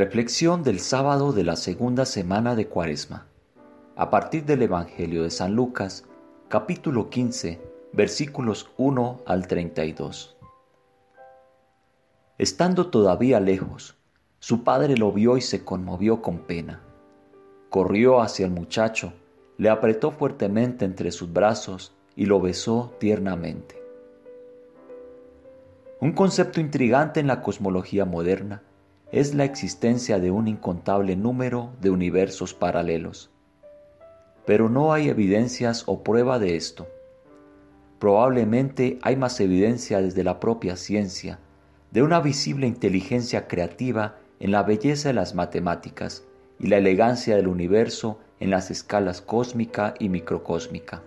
Reflexión del sábado de la segunda semana de Cuaresma. A partir del Evangelio de San Lucas, capítulo 15, versículos 1 al 32. Estando todavía lejos, su padre lo vio y se conmovió con pena. Corrió hacia el muchacho, le apretó fuertemente entre sus brazos y lo besó tiernamente. Un concepto intrigante en la cosmología moderna es la existencia de un incontable número de universos paralelos. Pero no hay evidencias o prueba de esto. Probablemente hay más evidencia desde la propia ciencia de una visible inteligencia creativa en la belleza de las matemáticas y la elegancia del universo en las escalas cósmica y microcósmica.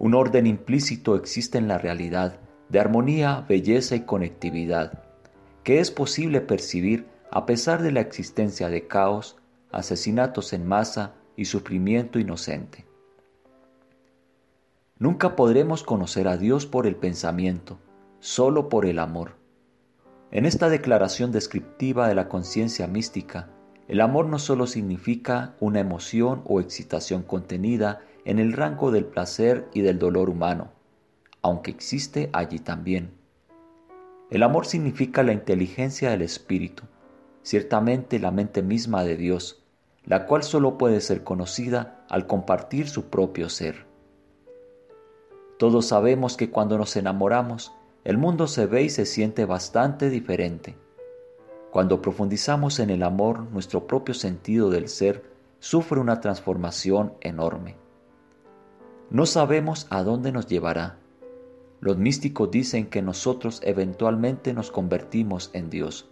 Un orden implícito existe en la realidad de armonía, belleza y conectividad que es posible percibir a pesar de la existencia de caos, asesinatos en masa y sufrimiento inocente. Nunca podremos conocer a Dios por el pensamiento, solo por el amor. En esta declaración descriptiva de la conciencia mística, el amor no solo significa una emoción o excitación contenida en el rango del placer y del dolor humano, aunque existe allí también el amor significa la inteligencia del Espíritu, ciertamente la mente misma de Dios, la cual solo puede ser conocida al compartir su propio ser. Todos sabemos que cuando nos enamoramos, el mundo se ve y se siente bastante diferente. Cuando profundizamos en el amor, nuestro propio sentido del ser sufre una transformación enorme. No sabemos a dónde nos llevará, los místicos dicen que nosotros eventualmente nos convertimos en Dios.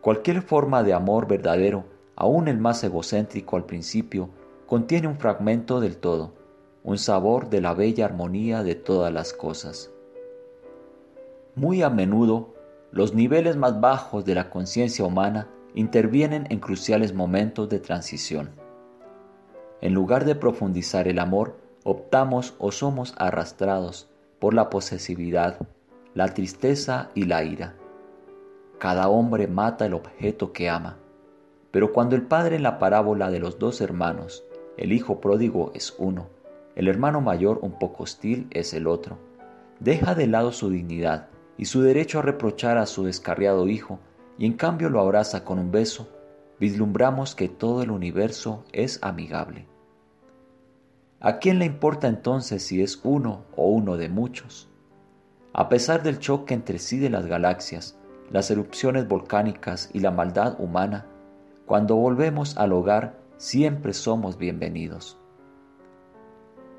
Cualquier forma de amor verdadero, aun el más egocéntrico al principio, contiene un fragmento del todo, un sabor de la bella armonía de todas las cosas. Muy a menudo, los niveles más bajos de la conciencia humana intervienen en cruciales momentos de transición. En lugar de profundizar el amor, optamos o somos arrastrados por la posesividad, la tristeza y la ira. Cada hombre mata el objeto que ama. Pero cuando el padre en la parábola de los dos hermanos, el hijo pródigo es uno, el hermano mayor un poco hostil es el otro, deja de lado su dignidad y su derecho a reprochar a su descarriado hijo y en cambio lo abraza con un beso, vislumbramos que todo el universo es amigable. ¿A quién le importa entonces si es uno o uno de muchos? A pesar del choque entre sí de las galaxias, las erupciones volcánicas y la maldad humana, cuando volvemos al hogar siempre somos bienvenidos.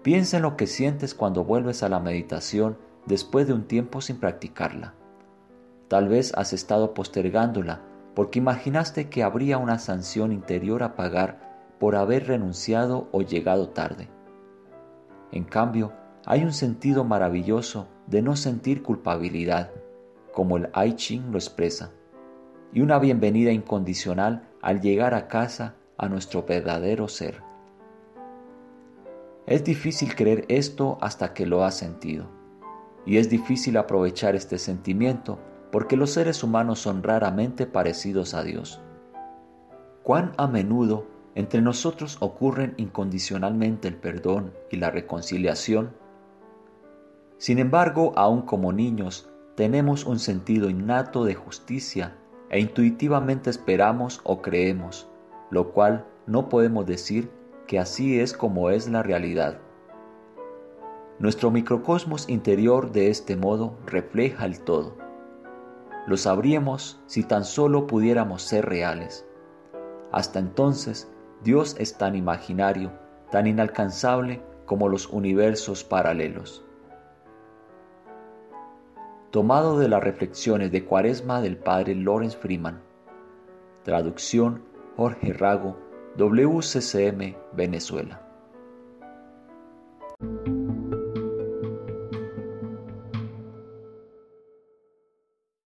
Piensa en lo que sientes cuando vuelves a la meditación después de un tiempo sin practicarla. Tal vez has estado postergándola porque imaginaste que habría una sanción interior a pagar por haber renunciado o llegado tarde. En cambio, hay un sentido maravilloso de no sentir culpabilidad, como el I Ching lo expresa, y una bienvenida incondicional al llegar a casa a nuestro verdadero ser. Es difícil creer esto hasta que lo has sentido, y es difícil aprovechar este sentimiento porque los seres humanos son raramente parecidos a Dios. ¿Cuán a menudo entre nosotros ocurren incondicionalmente el perdón y la reconciliación. Sin embargo, aun como niños, tenemos un sentido innato de justicia e intuitivamente esperamos o creemos, lo cual no podemos decir que así es como es la realidad. Nuestro microcosmos interior de este modo refleja el todo. Lo sabríamos si tan solo pudiéramos ser reales. Hasta entonces Dios es tan imaginario, tan inalcanzable como los universos paralelos. Tomado de las reflexiones de Cuaresma del padre Lawrence Freeman. Traducción Jorge Rago, WCCM, Venezuela.